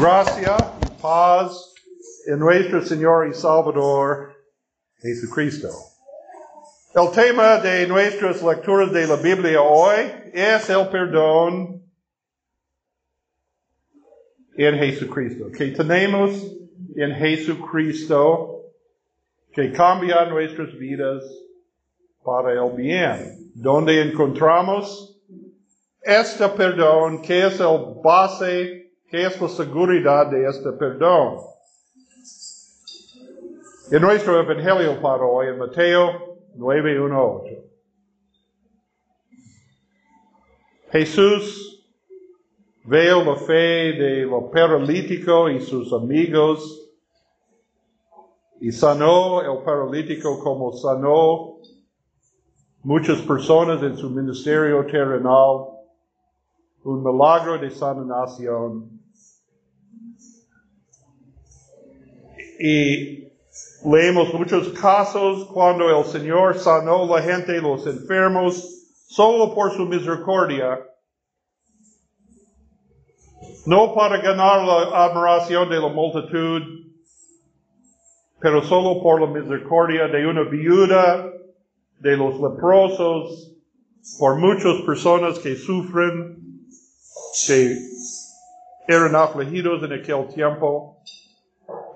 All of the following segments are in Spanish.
Gracia y paz en nuestro Señor y Salvador Jesucristo. El tema de nuestras lecturas de la Biblia hoy es el perdón en Jesucristo, que tenemos en Jesucristo, que cambia nuestras vidas para el bien, donde encontramos este perdón que es el base, que es la seguridad de este perdón. En nuestro Evangelio para hoy, en Mateo 9.1.8. Jesús veo la fe de lo paralítico y sus amigos y sanó el paralítico como sanó muchas personas en su ministerio terrenal, un milagro de sanación. Y leemos muchos casos cuando el Señor sanó la gente, los enfermos, solo por su misericordia, no para ganar la admiración de la multitud, pero solo por la misericordia de una viuda, de los leprosos, por muchas personas que sufren, que eran afligidos en aquel tiempo.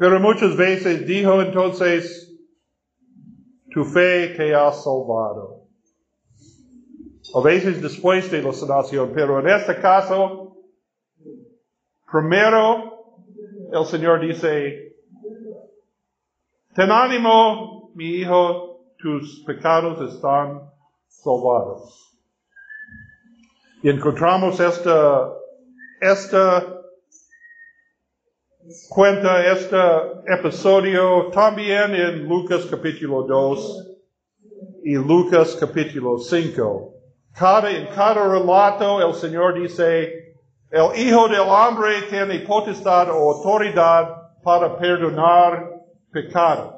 Pero muchas veces dijo entonces, tu fe te ha salvado. A veces después de la sanación, pero en este caso, primero el Señor dice, ten ánimo, mi hijo, tus pecados están salvados. Y encontramos esta, esta cuenta este episodio también en Lucas capítulo 2 y Lucas capítulo 5. Cada, en cada relato el Señor dice, el Hijo del Hombre tiene potestad o autoridad para perdonar pecados.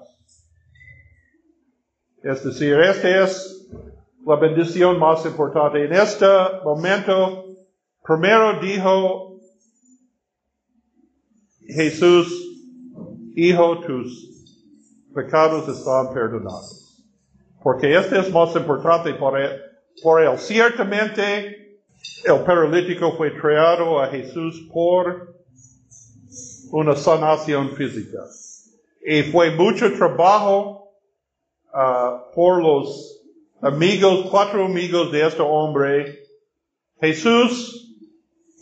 Es decir, esta es la bendición más importante. En este momento, primero dijo Jesús, Hijo, tus pecados están perdonados. Porque este es más importante por él. Ciertamente, el paralítico fue traído a Jesús por una sanación física. Y fue mucho trabajo uh, por los amigos, cuatro amigos de este hombre. Jesús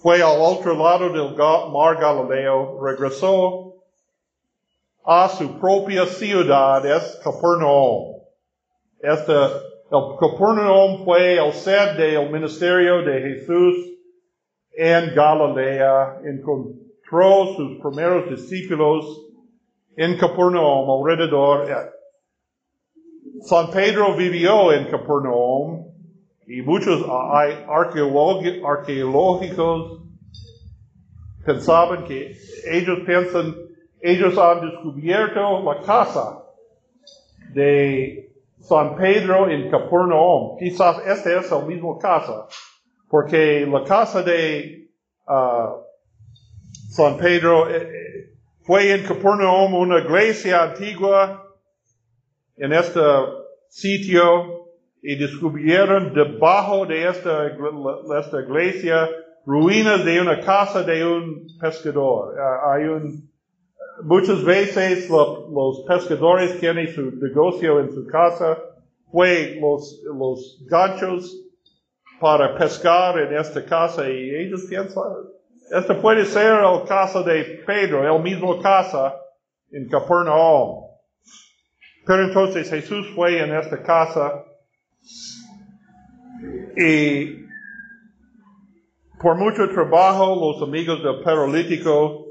fue al otro lado del mar Galileo, regresó a su propia ciudad, es Capernaum. Este, el Capernaum fue el sede del ministerio de Jesús en Galilea. Encontró sus primeros discípulos en Capernaum alrededor. San Pedro vivió en Capernaum y muchos hay arqueológicos pensaban que ellos piensan, ellos han descubierto la casa de San Pedro en Capernaum. Quizás esta es la misma casa, porque la casa de uh, San Pedro eh, eh, fue en Capernaum una iglesia antigua en este sitio y descubrieron debajo de esta, esta iglesia ruinas de una casa de un pescador. Ah, hay un, muchas veces los pescadores tienen su negocio en su casa, fue los, los ganchos para pescar en esta casa y ellos piensan, esta puede ser el casa de Pedro, el mismo casa en Capernaum. Pero entonces Jesús fue en esta casa y por mucho trabajo, los amigos del paralítico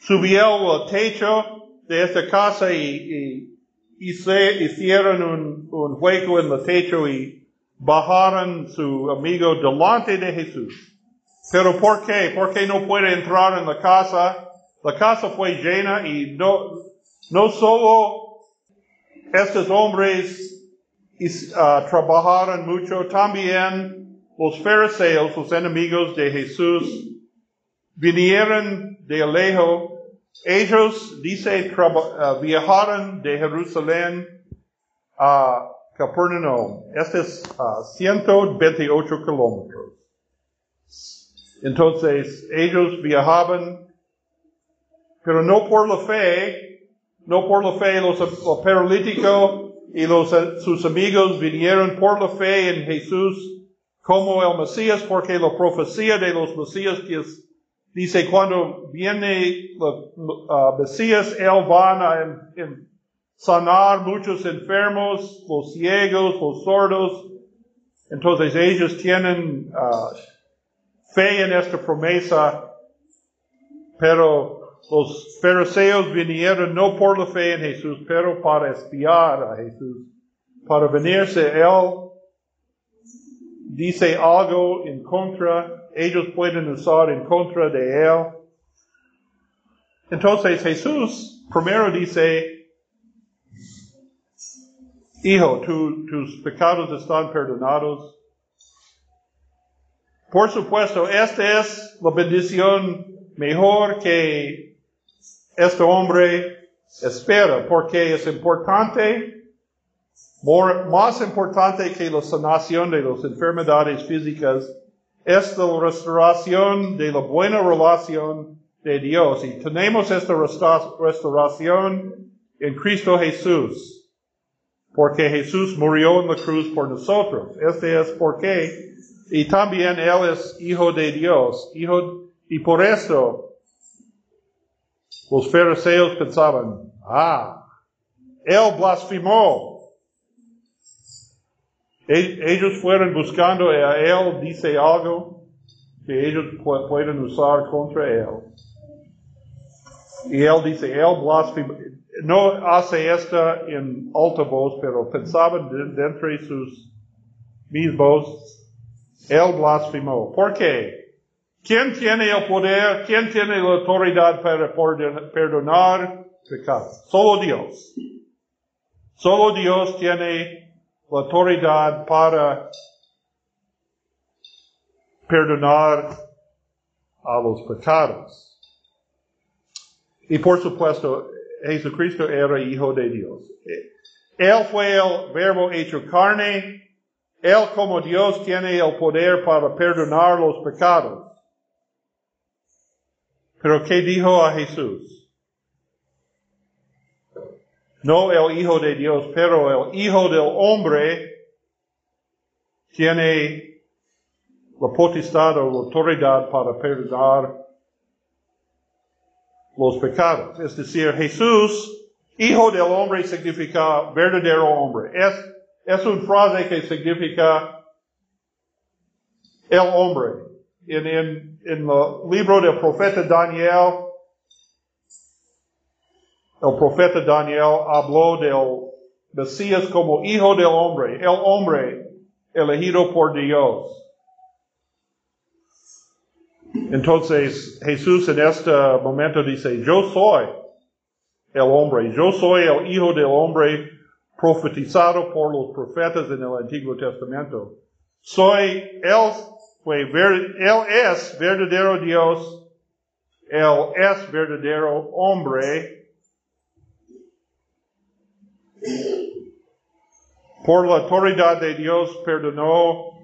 subieron al techo de esta casa y, y, se hicieron un, un hueco en el techo y bajaron su amigo delante de Jesús. Pero ¿por qué? Porque no puede entrar en la casa. La casa fue llena y no, no solo estos hombres uh, trabajaron mucho. También los fariseos, los enemigos de Jesús, vinieron de lejos, ellos, dice, uh, viajaron de Jerusalén a Capernaum. Este es uh, 128 kilómetros. Entonces, ellos viajaban, pero no por la fe, no por la fe, los paralíticos y los, sus amigos vinieron por la fe en Jesús como el Mesías, porque la profecía de los Mesías dice cuando viene el uh, Mesías, él van a en- sanar muchos enfermos, los ciegos, los sordos. Entonces ellos tienen uh, fe en esta promesa, pero los fariseos vinieron no por la fe en Jesús, pero para espiar a Jesús, para venirse él dice algo en contra, ellos pueden usar en contra de él. Entonces Jesús primero dice, Hijo, tu- tus pecados están perdonados. Por supuesto, esta es la bendición mejor que este hombre espera, porque es importante, más importante que la sanación de las enfermedades físicas, es la restauración de la buena relación de Dios. Y tenemos esta resta- restauración en Cristo Jesús porque Jesús murió en la cruz por nosotros. Este es por qué. Y también Él es hijo de Dios, hijo, y por esto los fariseos pensaban, ah, Él blasfemó. E- Ellos fueron buscando a Él, dice algo que ellos pu- pueden usar contra Él. Y Él dice, Él blasfemó. No hace esta en alta voz, pero pensaban de, de sus mismos, Él blasfemó. ¿Por qué? ¿Quién tiene el poder? ¿Quién tiene la autoridad para perdon- perdonar pecados? Solo Dios. Solo Dios tiene la autoridad para perdonar a los pecados. Y por supuesto, Jesucristo era hijo de Dios. Él fue el verbo hecho carne. Él como Dios tiene el poder para perdonar los pecados. Pero ¿qué dijo a Jesús? No el hijo de Dios, pero el hijo del hombre tiene la potestad o la autoridad para perdonar los pecados. Es decir, Jesús, hijo del hombre, significa verdadero hombre. Es, es una frase que significa el hombre. En, el libro del profeta Daniel, el profeta Daniel habló del Mesías como hijo del hombre, el hombre elegido por Dios. Entonces Jesús en este momento dice, yo soy el hombre, yo soy el hijo del hombre profetizado por los profetas en el Antiguo Testamento. Soy, él él es verdadero Dios, él es verdadero hombre. Por la autoridad de Dios perdonó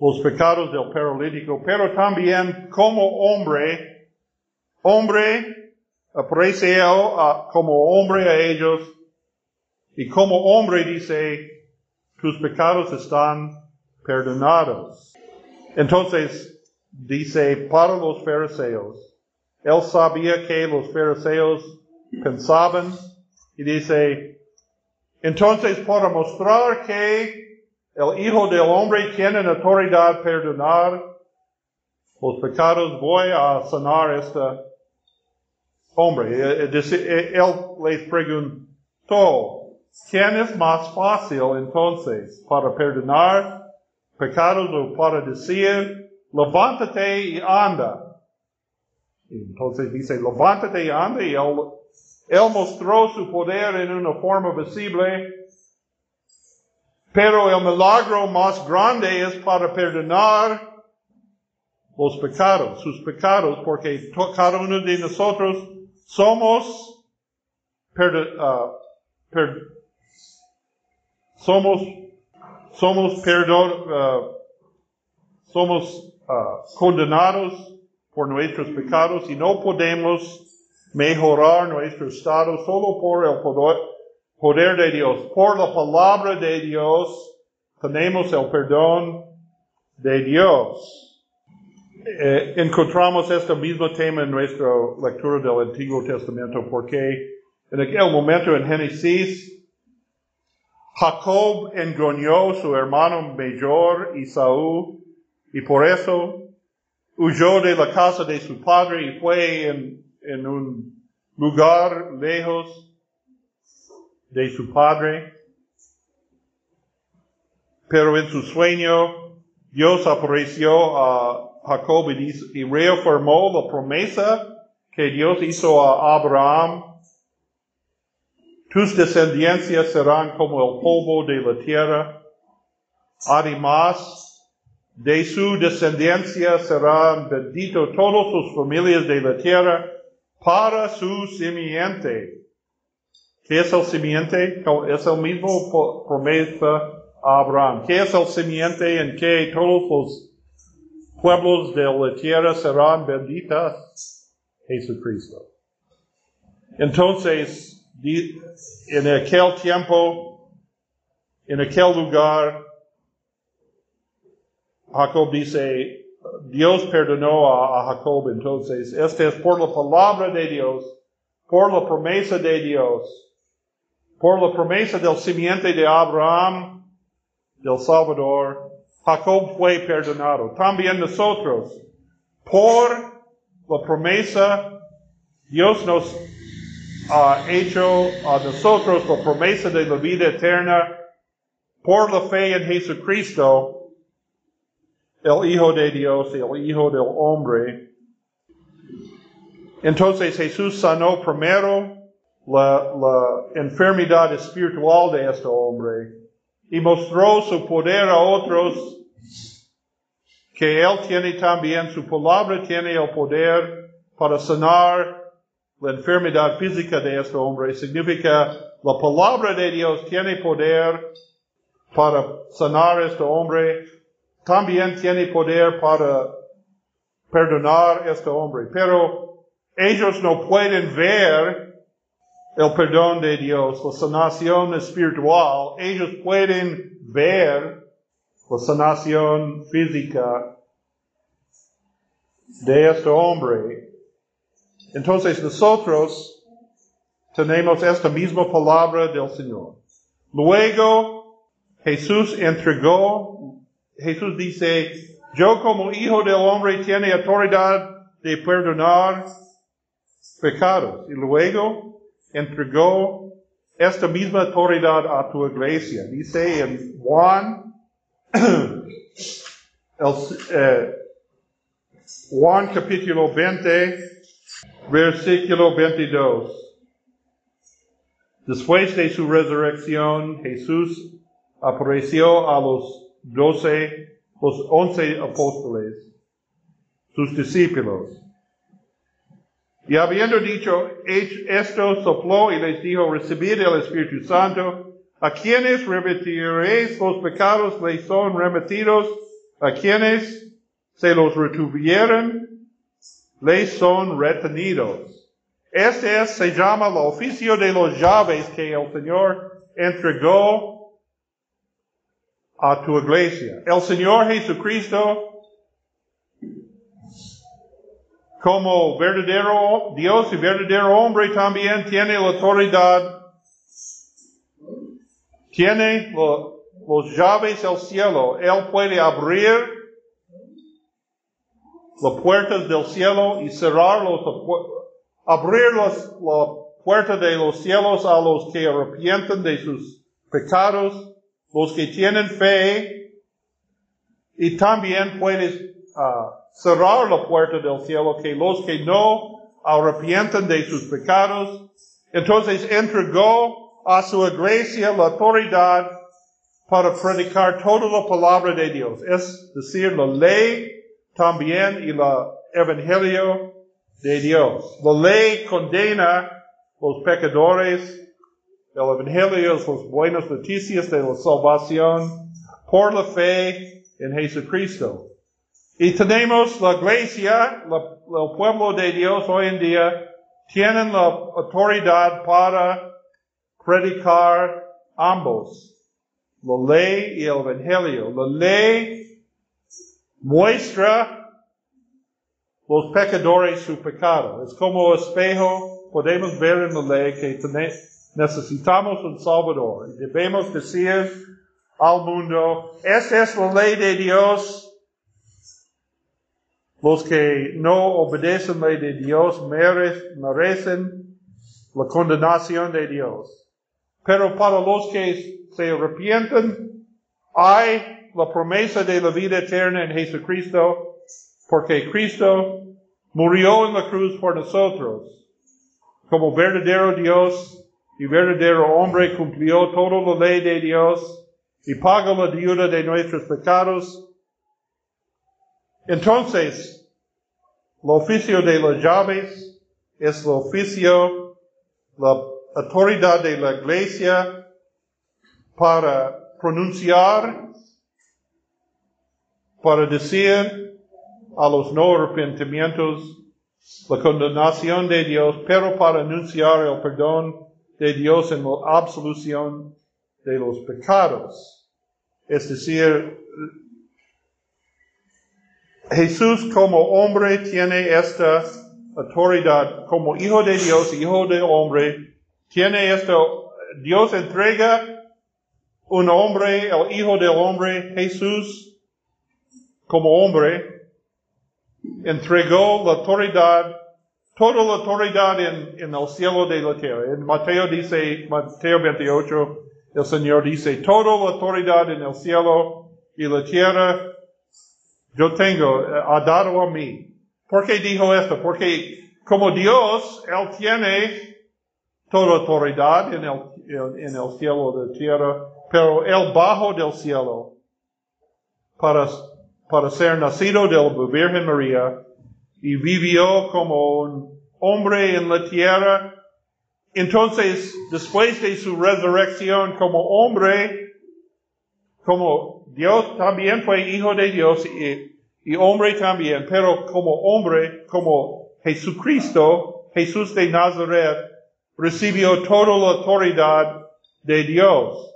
los pecados del paralítico, pero también como hombre, hombre, aparece él como hombre a ellos, y como hombre dice, tus pecados están perdonados. Entonces, dice, para los fariseos, él sabía que los fariseos pensaban, y dice, entonces para mostrar que el Hijo del Hombre tiene autoridad perdonar los pecados, voy a sanar a este hombre. Eh, eh, eh, Él les preguntó, ¿quién es más fácil entonces para perdonar pecados o para decir, levántate y anda? Entonces dice, levántate y anda y él, él mostró su poder en una forma visible pero el milagro más grande es para perdonar los pecados, sus pecados, porque cada uno de nosotros somos, uh, somos, somos perdón, uh, somos uh, condenados por nuestros pecados y no podemos mejorar nuestro estado solo por el poder, poder de Dios. Por la palabra de Dios tenemos el perdón de Dios. Eh, encontramos este mismo tema en nuestra lectura del Antiguo Testamento porque en aquel momento en Génesis, Jacob engañó su hermano mayor Isaú y por eso huyó de la casa de su padre y fue en, un lugar lejos de su padre. Pero en su sueño Dios apareció a Jacob y reafirmó la promesa que Dios hizo a Abraham. Tus descendencias serán como el polvo de la tierra. Además, de su descendencia serán benditos todas sus familias de la tierra para su simiente. ¿Qué es el simiente? Es el mismo promesa a Abraham. ¿Qué es el simiente en que todos los pueblos de la tierra serán benditas? Jesucristo. Entonces, en aquel tiempo, en aquel lugar, Jacob dice, Dios perdonó a, Jacob, entonces, este es por la palabra de Dios, por la promesa de Dios, por la promesa del simiente de Abraham, del Salvador, Jacob fue perdonado. También nosotros, por la promesa, Dios nos ha hecho a nosotros la promesa de la vida eterna por la fe en Jesucristo el Hijo de Dios, el Hijo del Hombre. Entonces Jesús sanó primero la, enfermedad espiritual de este hombre y mostró su poder a otros que Él tiene también, su palabra tiene el poder para sanar la enfermedad física de este hombre. Significa la palabra de Dios tiene poder para sanar a este hombre también tiene poder para perdonar a este hombre, pero ellos no pueden ver el perdón de Dios, la sanación espiritual, ellos pueden ver la sanación física de este hombre. Entonces nosotros tenemos esta misma palabra del Señor. Luego Jesús entregó Jesús dice, yo como hijo del hombre tiene autoridad de perdonar pecados. Y luego entregó esta misma autoridad a tu iglesia. Dice en Juan, eh, Juan capítulo 20, versículo 22. Después de su resurrección, Jesús apareció a los doce, los once apóstoles, sus discípulos. Y habiendo dicho esto, sopló y les dijo, recibid el Espíritu Santo. A quienes remitiréis los pecados les son remitidos, a quienes se los retuvieron, les son retenidos. Este se llama el oficio de los llaves que el Señor entregó a tu iglesia. El Señor Jesucristo, como verdadero Dios y verdadero hombre, también tiene la autoridad, tiene los llaves del cielo. Él puede abrir las puertas del cielo y cerrar los, abrir las, la puerta de los cielos a los que arrepienten de sus pecados los que tienen fe, y también puedes ah, cerrar la puerta del cielo, que los que no arrepienten de sus pecados, entonces entregó a su iglesia la autoridad para predicar toda la palabra de Dios, es decir, la ley también la evangelio de Dios. La ley condena los pecadores, el evangelio es las buenas noticias de la salvación por la fe en Jesucristo. Y tenemos la iglesia, el pueblo de Dios hoy en día, tienen la autoridad para predicar ambos, la ley y el evangelio. La ley muestra los pecadores su pecado. Es como espejo, podemos ver en la ley que necesitamos un Salvador. Debemos decir al mundo, esta es la ley de Dios. Los que no obedecen la ley de Dios merecen la condenación de Dios. Pero para los que se arrepienten, hay la promesa de la vida eterna en Jesucristo, porque Cristo murió en la cruz por nosotros. Como verdadero Dios y verdadero hombre cumplió toda la ley de Dios y pagó la deuda de nuestros pecados. Entonces, el oficio de las llaves es el oficio, la autoridad de la iglesia para pronunciar, para decir a los no arrepentimientos la condenación de Dios, pero para anunciar el perdón de Dios en la absolución de los pecados. Es decir, Jesús como hombre tiene esta autoridad, como hijo de Dios, hijo de hombre, tiene esto, Dios entrega un hombre, el hijo del hombre, Jesús, como hombre, entregó la autoridad toda la autoridad en, el cielo de la tierra. En Mateo dice, Mateo 28, el Señor dice, toda la autoridad en el cielo y la tierra yo tengo, eh, ha dado a mí. ¿Por qué dijo esto? Porque como Dios, Él tiene toda autoridad en el, en el cielo de la tierra, pero Él bajo del cielo para, para ser nacido de la Virgen María, y vivió como un hombre en la tierra. Entonces, después de su resurrección como hombre, como Dios también fue hijo de Dios y, y hombre también, pero como hombre, como Jesucristo, Jesús de Nazaret, recibió toda la autoridad de Dios.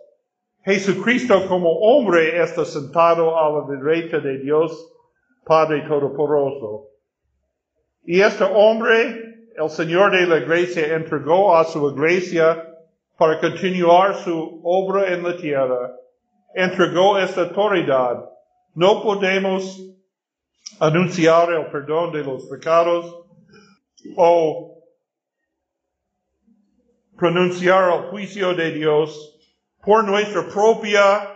Jesucristo como hombre está sentado a la derecha de Dios, Padre Todopoderoso. Y este hombre, el Señor de la iglesia, entregó a su iglesia para continuar su obra en la tierra. Entregó esta autoridad. No podemos anunciar el perdón de los pecados o pronunciar el juicio de Dios por nuestra propia,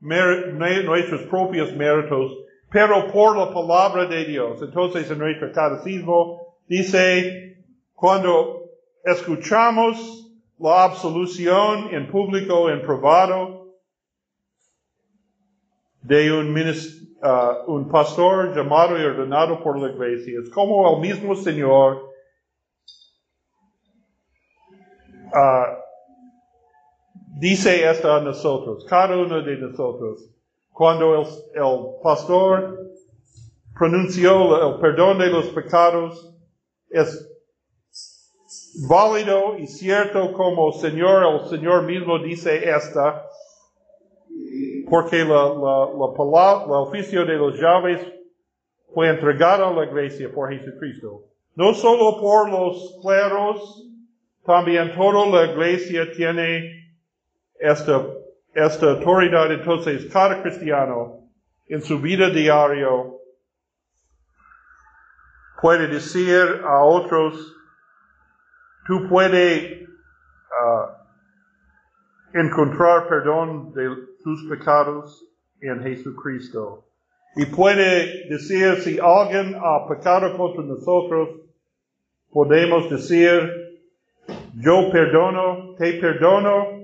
nuestros propios méritos pero por la palabra de Dios. Entonces en nuestro catecismo dice, cuando escuchamos la absolución en público, en privado, de un, uh, un pastor llamado y ordenado por la iglesia, es como el mismo Señor uh, dice esto a nosotros, cada uno de nosotros. Cuando el, el pastor pronunció el perdón de los pecados, es válido y cierto como Señor, el Señor mismo dice esta, porque la, la, la palabra, el oficio de los llaves fue entregado a la iglesia por Jesucristo. No solo por los cleros, también toda la iglesia tiene esta esta autoridad entonces cada cristiano en su vida diario puede decir a otros, tú puedes uh, encontrar perdón de tus pecados en Jesucristo. Y puede decir si alguien ha pecado contra nosotros, podemos decir, yo perdono, te perdono,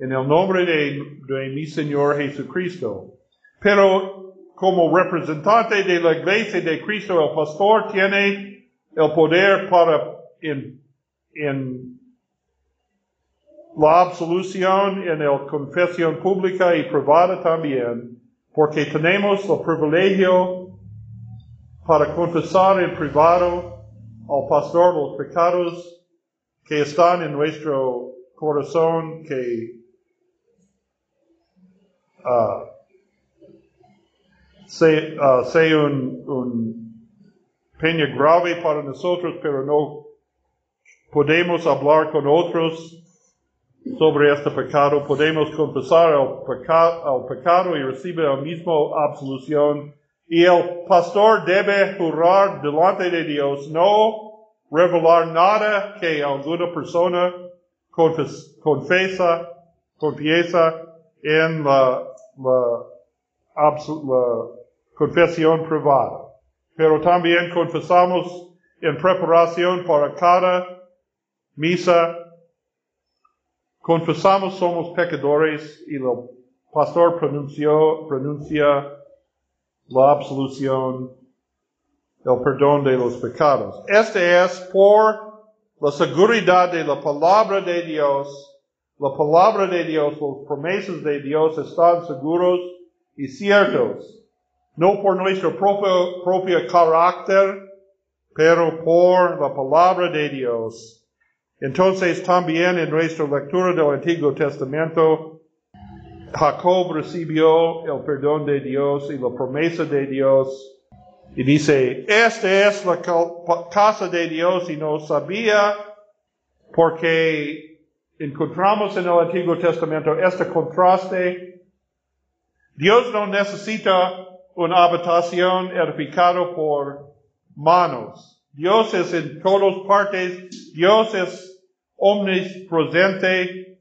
en el nombre de, de mi Señor Jesucristo. Pero como representante de la iglesia de Cristo, el pastor tiene el poder para en, en la absolución en la confesión pública y privada también, porque tenemos el privilegio para confesar en privado al pastor los pecados que están en nuestro corazón, que uh, sea, uh, sea un, un peña grave para nosotros, pero no podemos hablar con otros sobre este pecado, podemos confesar el, peca pecado y recibir la misma absolución. Y el pastor debe jurar delante de Dios, no revelar nada que alguna persona confes confesa, confiesa en la, la, la confesión privada. Pero también confesamos en preparación para cada misa confesamos somos pecadores y el pastor pronunció, pronuncia la absolución, el perdón de los pecados. Este es por la seguridad de la palabra de Dios. La palabra de Dios, las promesas de Dios están seguros y ciertos. No por nuestro propio, carácter, pero por la palabra de Dios. Entonces también en nuestra lectura del Antiguo Testamento, Jacob recibió el perdón de Dios y la promesa de Dios. Y dice, esta es la casa de Dios y no sabía porque encontramos en el Antiguo Testamento este contraste. Dios no necesita una habitación edificada por manos. Dios es en todas partes. Dios es omnipresente,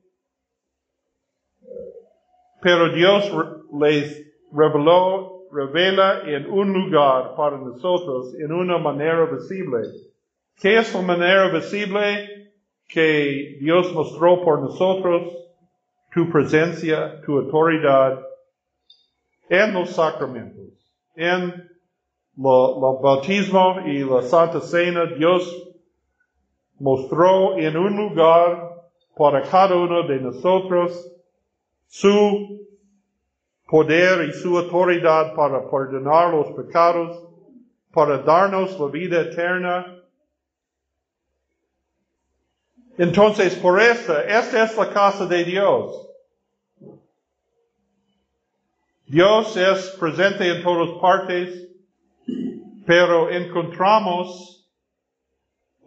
pero Dios les reveló, revela en un lugar para nosotros, en una manera visible. ¿Qué es la manera visible que Dios mostró por nosotros? Tu presencia, tu autoridad en los sacramentos, en el bautismo y la Santa Cena, Dios mostró en un lugar para cada uno de nosotros su poder y su autoridad para perdonar los pecados, para darnos la vida eterna. Entonces, por esta, esta es la casa de Dios. Dios es presente en todas partes, pero encontramos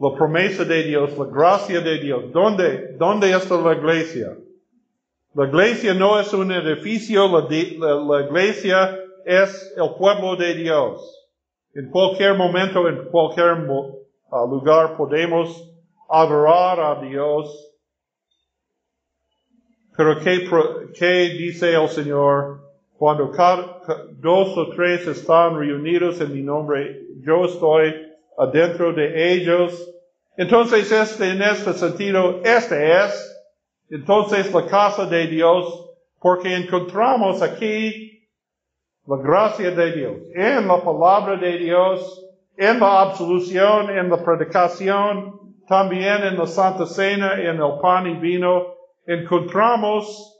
la promesa de Dios, la gracia de Dios. ¿Dónde, dónde está la iglesia? La iglesia no es un edificio, la, iglesia es el pueblo de Dios. En cualquier momento, en cualquier uh, lugar podemos adorar a Dios. Pero ¿qué, dice el Señor? Cuando dos o tres están reunidos en mi nombre, yo estoy adentro de ellos. Entonces, este, en este sentido, este es entonces la casa de Dios, porque encontramos aquí la gracia de Dios, en la palabra de Dios, en la absolución, en la predicación, también en la Santa Cena, en el pan y vino, encontramos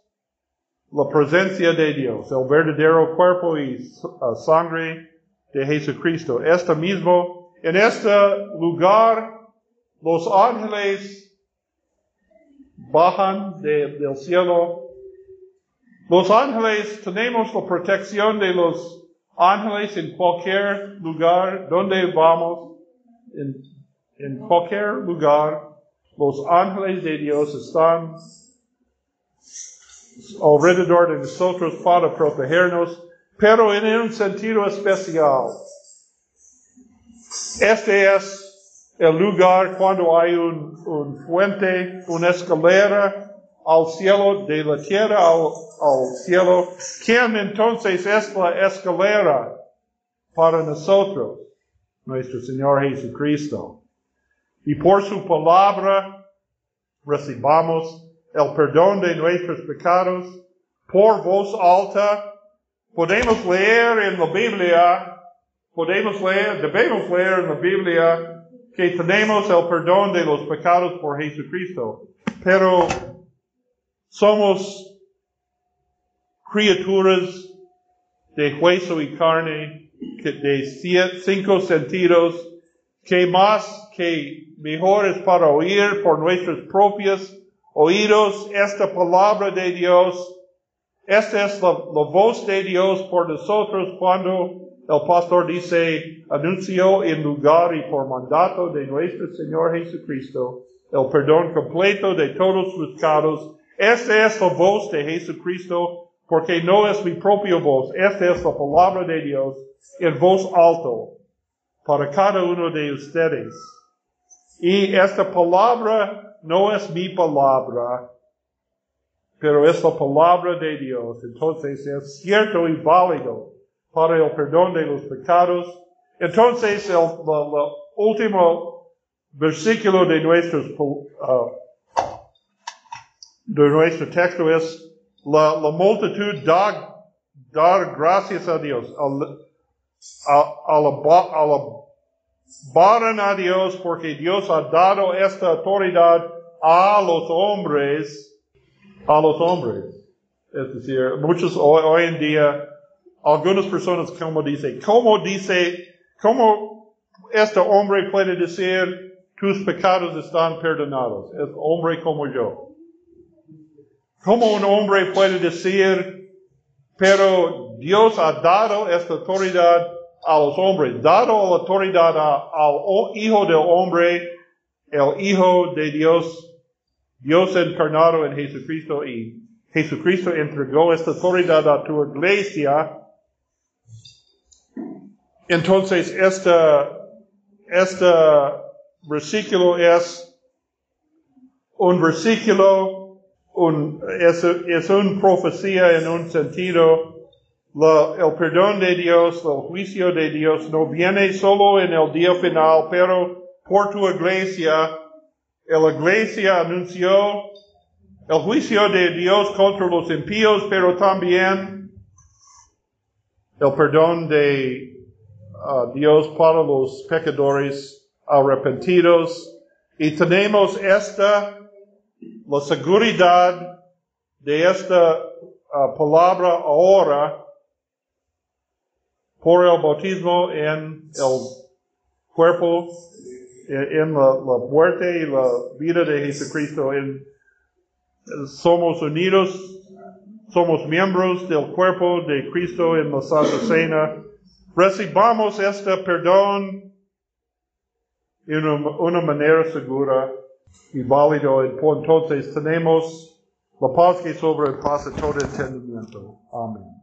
la presencia de Dios, el verdadero cuerpo y uh, sangre de Jesucristo. Este mismo, en este lugar, los ángeles bajan del cielo. Los ángeles, tenemos la protección de los ángeles en cualquier lugar donde vamos, en cualquier lugar. Los ángeles de Dios están alrededor de nosotros para protegernos, pero en un sentido especial. Este es el lugar cuando hay un, fuente, una escalera al cielo, de la tierra al, cielo. ¿Quién entonces es la escalera para nosotros? Nuestro Señor Jesucristo. Y por su palabra recibamos el perdón de nuestros pecados por voz alta podemos leer en la Biblia, podemos leer, debemos leer en la Biblia que tenemos el perdón de los pecados por Jesucristo. Pero somos criaturas de hueso y carne, de cinco sentidos, que más que mejores para oír por nuestros propios oídos esta palabra de Dios. Esta es la, voz de Dios por nosotros cuando el pastor dice, anunció en lugar y por mandato de nuestro Señor Jesucristo el perdón completo de todos sus pecados. Esta es la voz de Jesucristo porque no es mi propia voz. Esta es la palabra de Dios en voz alto para cada uno de ustedes. Y esta palabra no es mi palabra, pero es la palabra de Dios. Entonces es cierto y válido para el perdón de los pecados. Entonces el, último versículo de, nuestros, uh, de nuestro texto es la, multitud da, dar gracias a Dios. Alabaran a Dios porque Dios ha dado esta autoridad a los hombres, a los hombres. Es decir, muchos hoy, en día, algunas personas como dice, ¿cómo dice, cómo este hombre puede decir tus pecados están perdonados? Es hombre como yo. ¿Cómo un hombre puede decir, pero Dios ha dado esta autoridad a los hombres, dado la autoridad al Hijo del Hombre, el Hijo de Dios, Dios encarnado en Jesucristo y Jesucristo entregó esta autoridad a tu iglesia. Entonces, este, este versículo es un versículo, un, es, es una profecía en un sentido el perdón de Dios, el juicio de Dios no viene solo en el día final, pero por tu iglesia, la iglesia anunció el juicio de Dios contra los impíos, pero también el perdón de uh, Dios para los pecadores arrepentidos. Y tenemos esta, la seguridad de esta uh, palabra ahora, por el bautismo en el cuerpo, en la, muerte y la vida de Jesucristo. En, somos unidos, somos miembros del cuerpo de Cristo en la Santa Cena. Recibamos este perdón en una manera segura y válido. Entonces tenemos la paz que sobre el todo entendimiento. Amén.